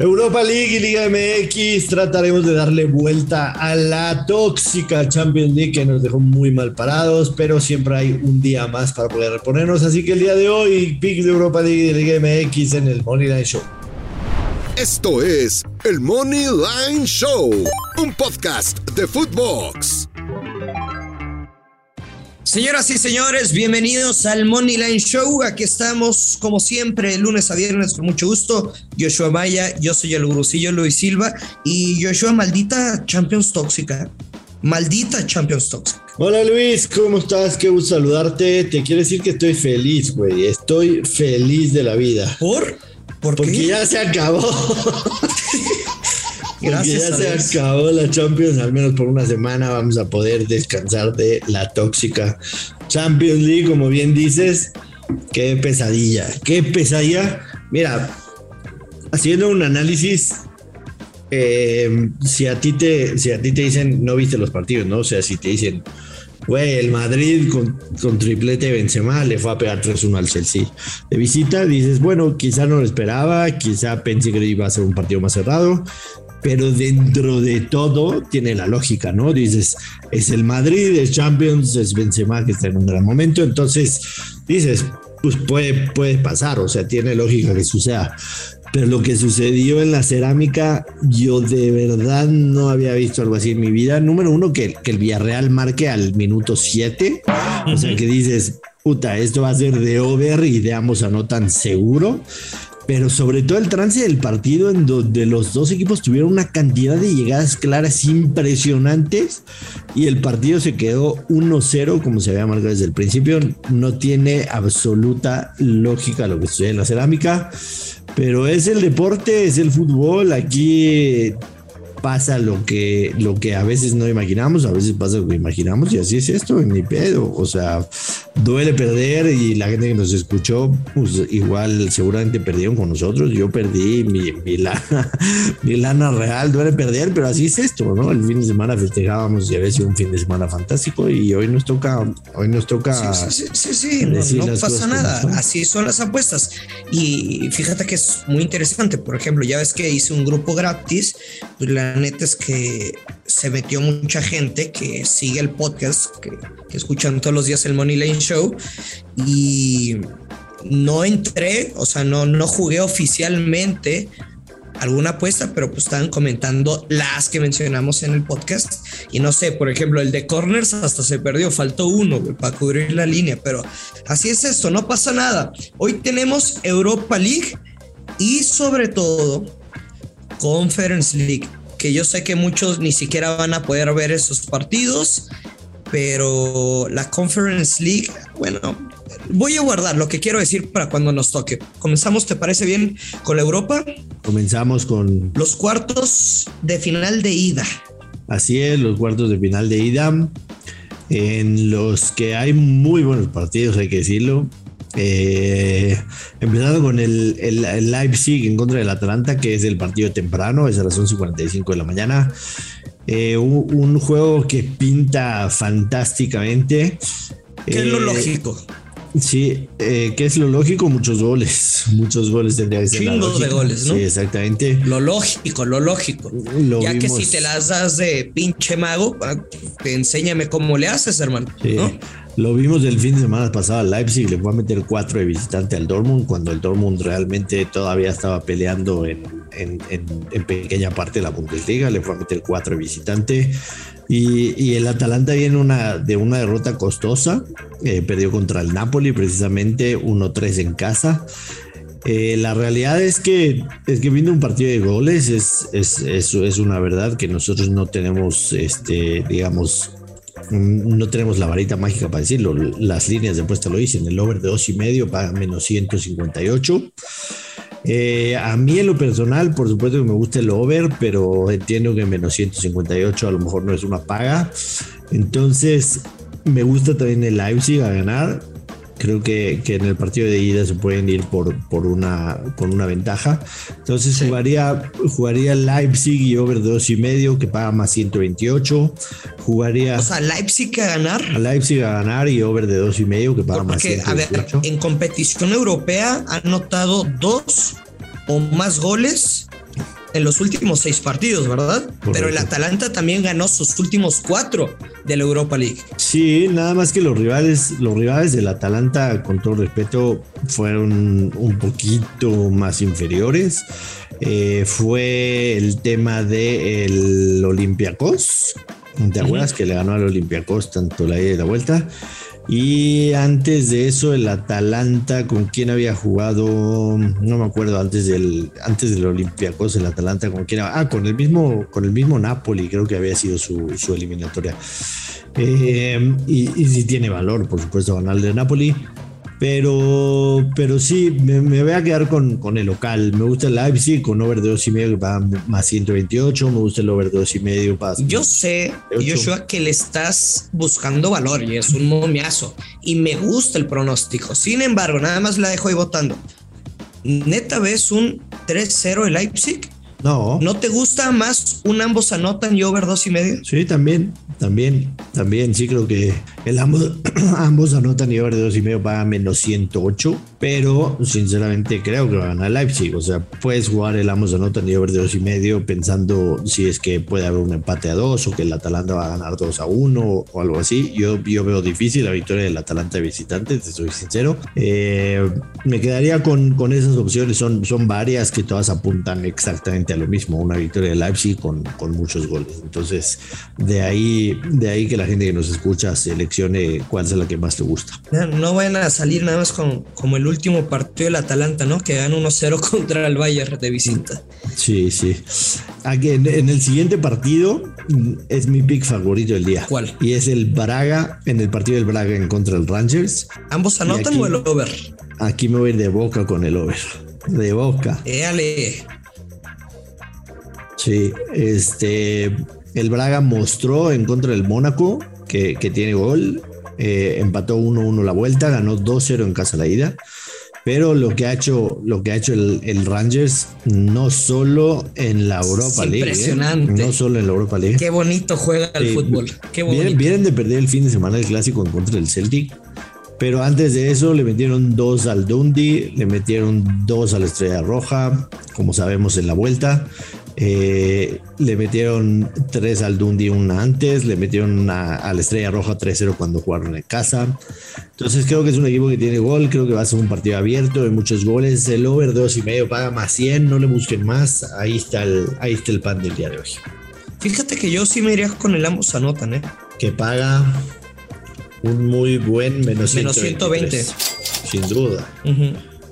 Europa League y Liga MX trataremos de darle vuelta a la tóxica Champions League que nos dejó muy mal parados, pero siempre hay un día más para poder reponernos. Así que el día de hoy, pick de Europa League y Liga MX en el Money Line Show. Esto es el Money Line Show, un podcast de Footbox. Señoras y señores, bienvenidos al Money Line Show. Aquí estamos, como siempre, lunes a viernes, con mucho gusto. Joshua Maya, yo soy el gurusillo Luis Silva. Y Joshua, maldita Champions Tóxica. Maldita Champions Tóxica. Hola Luis, ¿cómo estás? Qué gusto saludarte. Te quiero decir que estoy feliz, güey. Estoy feliz de la vida. ¿Por? ¿Por Porque ya se acabó. Gracias ya se acabó la Champions, al menos por una semana vamos a poder descansar de la tóxica Champions League, como bien dices. Qué pesadilla, qué pesadilla. Mira, haciendo un análisis, eh, si a ti te, si a ti te dicen no viste los partidos, ¿no? O sea, si te dicen, güey, el Madrid con, con triplete de Benzema le fue a pegar 3-1 al Chelsea. De visita dices, bueno, quizá no lo esperaba, quizá pensé que iba a ser un partido más cerrado pero dentro de todo tiene la lógica, ¿no? Dices, es el Madrid, es Champions, es Benzema que está en un gran momento, entonces dices, pues puede, puede pasar, o sea, tiene lógica que suceda. Pero lo que sucedió en la cerámica, yo de verdad no había visto algo así en mi vida. Número uno, que, que el Villarreal marque al minuto 7. O sea, que dices, puta, esto va a ser de over y de ambos anotan seguro pero sobre todo el trance del partido en donde los dos equipos tuvieron una cantidad de llegadas claras impresionantes y el partido se quedó 1-0 como se había marcado desde el principio. No tiene absoluta lógica lo que sucede en la cerámica, pero es el deporte, es el fútbol. Aquí pasa lo que, lo que a veces no imaginamos, a veces pasa lo que imaginamos y así es esto, en mi pedo. O sea, duele perder y la gente que nos escuchó, pues igual seguramente perdieron con nosotros. Yo perdí mi, mi, lana, mi lana real, duele perder, pero así es esto, ¿no? El fin de semana festejábamos y había sido un fin de semana fantástico y hoy nos toca, hoy nos toca. Sí, sí, sí, no, pasa nada. Así son las apuestas. Y fíjate que es muy interesante. Por ejemplo, ya ves que hice un grupo gratis, pues la neta es que se metió mucha gente que sigue el podcast, que, escuchan todos los días el Money Lane Show y no entré, o sea, no, no jugué oficialmente alguna apuesta, pero pues estaban comentando las que mencionamos en el podcast. Y no sé, por ejemplo, el de corners hasta se perdió, faltó uno para cubrir la línea, pero así es esto, no pasa nada. Hoy tenemos Europa League y sobre todo Conference League que yo sé que muchos ni siquiera van a poder ver esos partidos, pero la Conference League, bueno, voy a guardar lo que quiero decir para cuando nos toque. Comenzamos, ¿te parece bien con la Europa? Comenzamos con los cuartos de final de ida. Así es, los cuartos de final de ida, en los que hay muy buenos partidos, hay que decirlo. Eh, empezando con el, el, Leipzig en contra del Atalanta, que es el partido temprano, es a las 11.45 de la mañana. Eh, un, juego que pinta fantásticamente. ¿Qué es lo eh, lógico? Sí, ¿qué es lo lógico? Muchos goles. Muchos goles tendría que ser. Chingos de goles, ¿no? Sí, exactamente. Lo lógico, lo lógico. ya que si te las das de pinche mago, ah, enséñame cómo le haces, hermano. ¿no? Lo vimos el fin de semana pasado. Leipzig le fue a meter cuatro de visitante al Dortmund cuando el Dortmund realmente todavía estaba peleando en, pequeña parte de la Bundesliga. Le fue a meter cuatro de visitante. Y, el Atalanta viene una, de una derrota costosa. Eh, perdió contra el Napoli precisamente 1-3 en casa. Eh, la realidad es que es que viendo un partido de goles es, es, es, es, una verdad que nosotros no tenemos este digamos no tenemos la varita mágica para decirlo. Las líneas de apuesta lo dicen. El over de dos y medio paga menos 158. Eh, a mí en lo personal, por supuesto que me gusta el over, pero entiendo que menos 158 a lo mejor no es una paga. Entonces, me gusta también el Leipzig a ganar creo que, que, en el partido de ida se pueden ir por, por una, con una ventaja. Entonces jugaría, jugaría Leipzig y over dos y medio que paga más 128. Jugaría. O sea, Leipzig a ganar. A Leipzig a ganar y over de dos y medio que paga más 128. A ver, en competición europea ha anotado dos o más goles en los últimos seis partidos, ¿verdad? Pero el Atalanta también ganó sus últimos cuatro de la Europa League. Sí, nada más que los rivales, los rivales del Atalanta, con todo respeto, fueron un poquito más inferiores. Eh, fue el tema del de Olympiacos. ¿Te acuerdas que le ganó al Olympiacos tanto la ida y la vuelta? Y antes de eso, el Atalanta, ¿con quién había jugado? No me acuerdo, antes del, antes del Olympiacos, el Atalanta, ¿con quién? Ah, con el mismo, con el mismo Napoli, creo que había sido su, su eliminatoria. Eh, y, sí tiene valor, por supuesto, ganarle de Napoli. Pero, pero sí, me, voy a quedar con, con, el local. Me gusta el Leipzig con over de 2 y medio que paga más 128. Me gusta el over de 2 y medio para. Yo sé, Joshua, que le estás buscando valor y es un momiazo. Y me gusta el pronóstico. Sin embargo, nada más la dejo ahí votando. Neta, ves un 3-0 el Leipzig no. ¿No te gusta más un ambos anotan y over dos y medio? Sí, también, también, también. Sí, creo que el ambos, ambos anotan y over de dos y medio paga menos 108, pero sinceramente creo que va a ganar Leipzig. O sea, puedes jugar el ambos anotan y over de dos y medio pensando si es que puede haber un empate a dos o que el Atalanta va a ganar 2 a 1 o algo así. Yo, yo veo difícil la victoria del Atalanta visitante, te soy sincero. Eh, me quedaría con, con esas opciones, son, son varias que todas apuntan exactamente a lo mismo, una victoria de Leipzig con, con muchos goles. Entonces, de ahí, de ahí que la gente que nos escucha seleccione cuál es la que más te gusta. No, vayan a salir nada más con, como el último partido del Atalanta, ¿no? Que gana 1-0 contra el Bayern de visita. Sí, sí. Aquí en, el siguiente partido es mi pick favorito del día. ¿Cuál? Y es el Braga, en el partido del Braga en contra del Rangers. ¿Ambos anotan o el over? Aquí me voy de boca con el over. De boca. Éale. Sí, este, el Braga mostró en contra del Mónaco que, tiene gol, eh, empató 1-1 la vuelta, ganó 2-0 en casa la ida. Pero lo que ha hecho, lo que ha hecho el, Rangers, no solo en la Europa League. ¿eh? Impresionante. no solo en la Europa League. Qué bonito juega el fútbol. Qué bonito. Vienen, de perder el fin de semana el clásico en contra del Celtic. Pero antes de eso le metieron dos al Dundee, le metieron dos a la Estrella Roja, como sabemos en la vuelta. Eh, le metieron tres al Dundee una antes, le metieron a la Estrella Roja 3-0 cuando jugaron en casa. Entonces creo que es un equipo que tiene gol, creo que va a ser un partido abierto de muchos goles. El over dos y medio paga más 100, no le busquen más. Ahí está el, ahí está el pan del día de hoy. Fíjate que yo sí me iría con el ambos anotan, ¿eh? Que paga un muy buen menos, 120. Sin duda.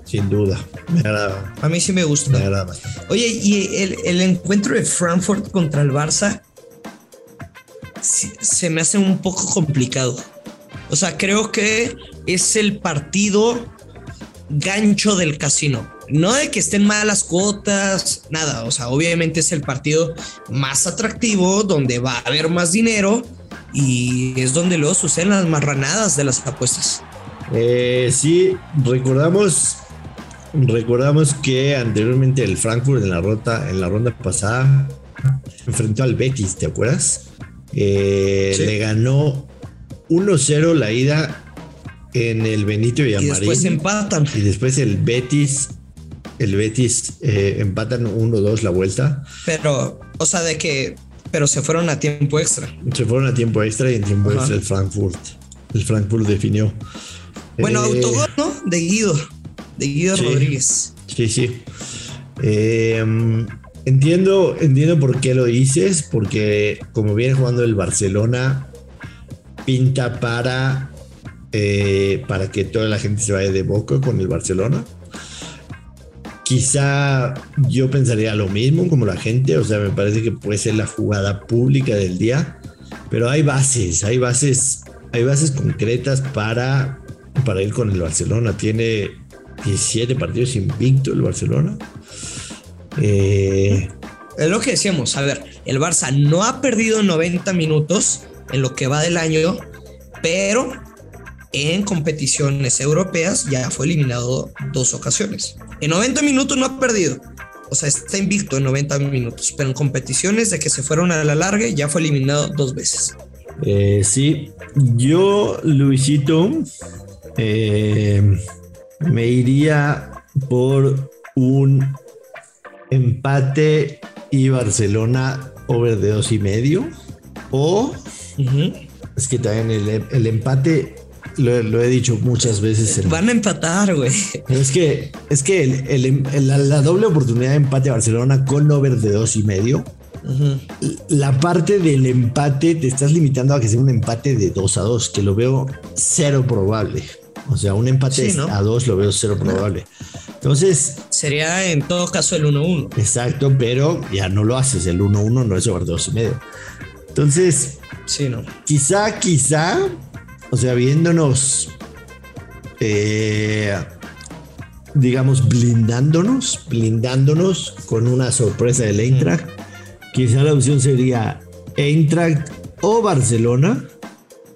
Sin duda. Me agrada. A mí sí me gusta. Me agrada. Oye, y el, encuentro de Frankfurt contra el Barça se me hace un poco complicado. O sea, creo que es el partido gancho del casino. No de que estén malas cuotas, nada. O sea, obviamente es el partido más atractivo, donde va a haber más dinero y es donde luego suceden las marranadas de las apuestas. Eh, sí, recordamos, recordamos que anteriormente el Frankfurt en la ronda, en la ronda pasada enfrentó al Betis, ¿te acuerdas? Eh, le ganó 1-0 la ida en el Benito y Y después empatan. Y después el Betis, el Betis eh, empatan 1-2 la vuelta. Pero, o sea, de que pero se fueron a tiempo extra. Se fueron a tiempo extra y en tiempo extra el Frankfurt. El Frankfurt definió. Bueno, eh, autogol, ¿no? De Guido. De Guido Rodríguez. Sí, sí. Em, entiendo, entiendo por qué lo dices, porque como viene jugando el Barcelona, pinta para, eh, para que toda la gente se vaya de boca con el Barcelona. Quizá yo pensaría lo mismo como la gente, o sea, me parece que puede ser la jugada pública del día, pero hay bases, hay bases, hay bases concretas para, para ir con el Barcelona. Tiene 17 partidos invicto el Barcelona. Eh, es lo que decíamos, a ver, el Barça no ha perdido 90 minutos en lo que va del año, pero en competiciones europeas ya fue eliminado dos ocasiones. En 90 minutos no ha perdido. O sea, está invicto en 90 minutos, pero en competiciones de que se fueron a la larga ya fue eliminado dos veces. Eh, sí, yo, Luisito, eh, me iría por un empate y Barcelona over de dos y medio. O es que también el, empate lo, he dicho muchas veces. Van a empatar, güey. Es que, es que la, doble oportunidad de empate a Barcelona con over de dos y medio. La parte del empate te estás limitando a que sea un empate de 2 a 2, que lo veo cero probable. O sea, un empate a 2 lo veo cero probable. Entonces. Sería en todo caso el 1-1. Exacto, pero ya no lo haces. El 1-1 no es over 2 y medio. Entonces. Sí, no. Quizá, quizá. O sea, viéndonos. Eh, digamos, blindándonos. Blindándonos con una sorpresa del Eintracht. Quizá la opción sería Eintracht o Barcelona.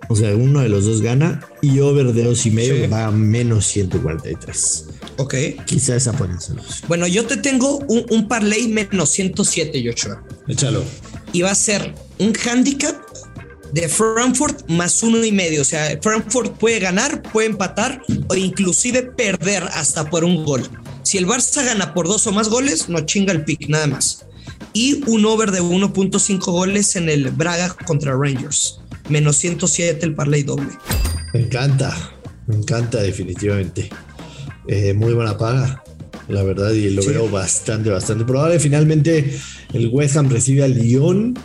O sea, uno de los dos gana y over de dos y medio va a menos 143. Ok. Quizá esa puede ser. Bueno, yo te tengo un, un parlay menos 107, Joshua. Échalo. Y va a ser un handicap de Frankfurt más uno y medio. O sea, Frankfurt puede ganar, puede empatar o inclusive perder hasta por un gol. Si el Barça gana por dos o más goles, no chinga el pick, nada más. Y un over de 1.5 goles en el Braga contra Rangers. Menos 107 el parlay doble. Me encanta, me encanta definitivamente. Eh, muy buena paga, la verdad, y lo veo bastante, bastante probable. Finalmente, el West Ham recibe al Lyon.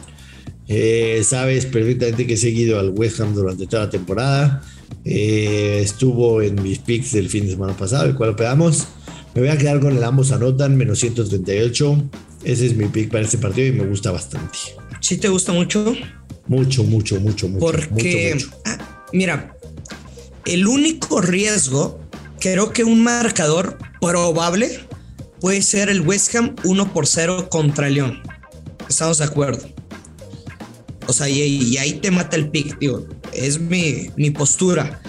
Eh, sabes perfectamente que he seguido al West Ham durante toda la temporada. Eh, estuvo en mis picks del fin de semana pasado, el cual pegamos. Me voy a quedar con el ambos anotan, menos 138. Ese es mi pick para este partido y me gusta bastante. ¿Sí te gusta mucho? Mucho, mucho, mucho, mucho. Porque, ah, mira, el único riesgo creo que un marcador probable puede ser el West Ham 1 por 0 contra León. Estamos de acuerdo. O sea, y, ahí te mata el pick, tío. Es mi, mi, postura.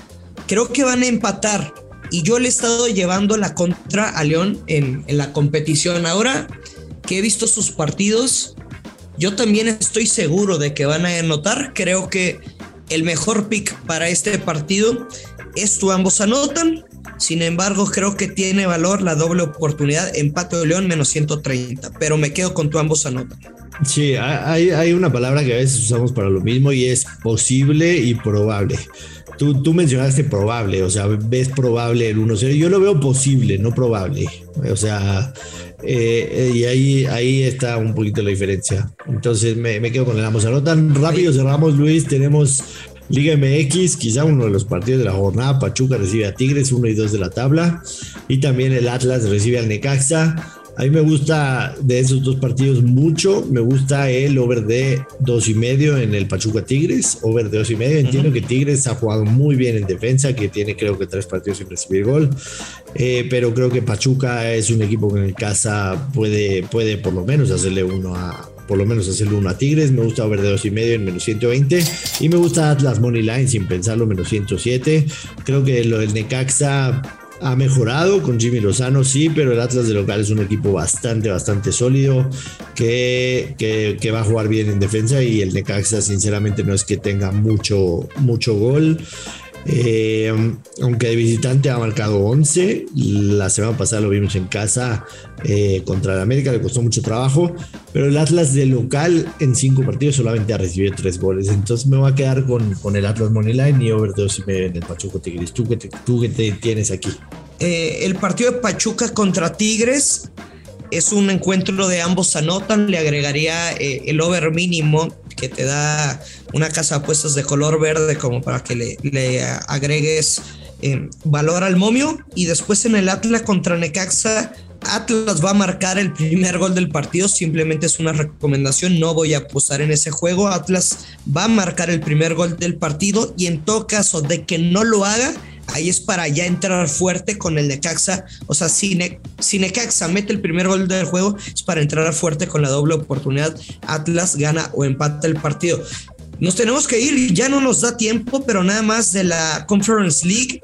Creo que van a empatar. Y yo le he estado llevando la contra a León en, en la competición. Ahora que he visto sus partidos, yo también estoy seguro de que van a anotar. Creo que el mejor pick para este partido es tu ambos anotan. Sin embargo, creo que tiene valor la doble oportunidad, empate de León menos 130, pero me quedo con tu ambos anotan. Sí, hay, hay una palabra que a veces usamos para lo mismo y es posible y probable. Tú, tú, mencionaste probable, o sea, ves probable el 1-0. Yo lo veo posible, no probable. O sea, eh, y ahí, ahí está un poquito la diferencia. Entonces me, me quedo con el ambos anotan. Rápido cerramos, Luis. Tenemos Liga MX, quizá uno de los partidos de la jornada. Pachuca recibe a Tigres, 1 y 2 de la tabla. Y también el Atlas recibe al Necaxa. A mí me gusta de esos dos partidos mucho. Me gusta el over de dos y medio en el Pachuca Tigres. Over de dos y medio. Entiendo que Tigres ha jugado muy bien en defensa, que tiene creo que tres partidos sin recibir gol. Eh, pero creo que Pachuca es un equipo que en casa puede, puede por lo menos hacerle uno a, por lo menos hacerle uno a Tigres. Me gusta over de dos y medio en menos 120. Y me gusta Atlas Money Line sin pensarlo, menos 107. Creo que lo del Necaxa ha mejorado con Jimmy Lozano, sí, pero el Atlas de local es un equipo bastante, bastante sólido que, que, va a jugar bien en defensa y el Necaxa sinceramente no es que tenga mucho, mucho gol. Eh, aunque de visitante ha marcado 11, la semana pasada lo vimos en casa eh, contra el América, le costó mucho trabajo, pero el Atlas de local en cinco partidos solamente ha recibido tres goles, entonces me voy a quedar con, con el Atlas Moneyline y over 2 y medio en el Pachuco Tigres. ¿Tú qué, tú qué te tienes aquí? Eh, el partido de Pachuca contra Tigres es un encuentro de ambos anotan, le agregaría el over mínimo que te da una casa de apuestas de color verde como para que le, agregues eh, valor al momio. Y después en el Atlas contra Necaxa, Atlas va a marcar el primer gol del partido, simplemente es una recomendación, no voy a apostar en ese juego. Atlas va a marcar el primer gol del partido y en todo caso de que no lo haga, ahí es para ya entrar fuerte con el Necaxa. O sea, si, Necaxa mete el primer gol del juego, es para entrar fuerte con la doble oportunidad. Atlas gana o empata el partido. Nos tenemos que ir, ya no nos da tiempo, pero nada más de la Conference League.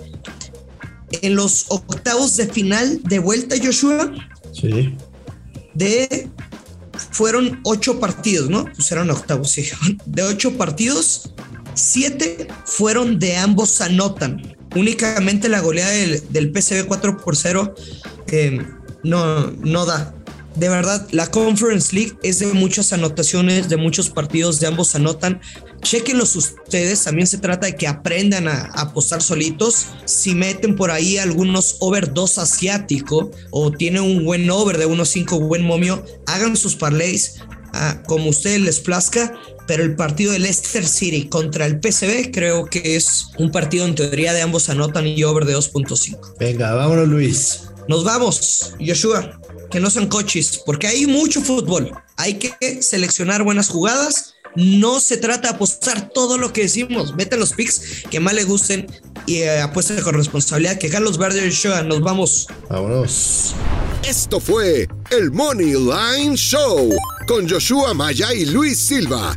En los octavos de final de vuelta, Joshua. Sí. De. Fueron ocho partidos, ¿no? Pues eran octavos, sí. De ocho partidos, siete fueron de ambos anotan únicamente la goleada del, del PCB 4 por 0 no, no da. de verdad, la Conference League es de muchas anotaciones, de muchos partidos, de ambos anotan. Chequenlos ustedes, también se trata de que aprendan a, apostar solitos. Si meten por ahí algunos over 2 asiático o tienen un buen over de 1.5 buen momio, hagan sus parlays ah, como ustedes les plazca. Pero el partido de Leicester City contra el PCB creo que es un partido en teoría de ambos anotan y over de 2.5. Venga, vámonos Luis. Nos vamos, Joshua que no sean coches, porque hay mucho fútbol. Hay que seleccionar buenas jugadas. No se trata de apostar todo lo que decimos. Meten los picks que más le gusten y eh, con responsabilidad. Que Carlos Verde Show, nos vamos. Vámonos. Esto fue el Money Line Show con Joshua Maya y Luis Silva,